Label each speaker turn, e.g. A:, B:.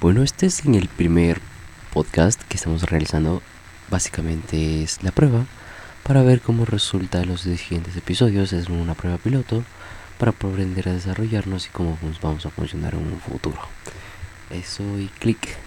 A: Bueno, este es en el primer podcast que estamos realizando. Básicamente es la prueba para ver cómo resulta los siguientes episodios. Es una prueba piloto para aprender a desarrollarnos y cómo vamos a funcionar en un futuro. Eso y clic.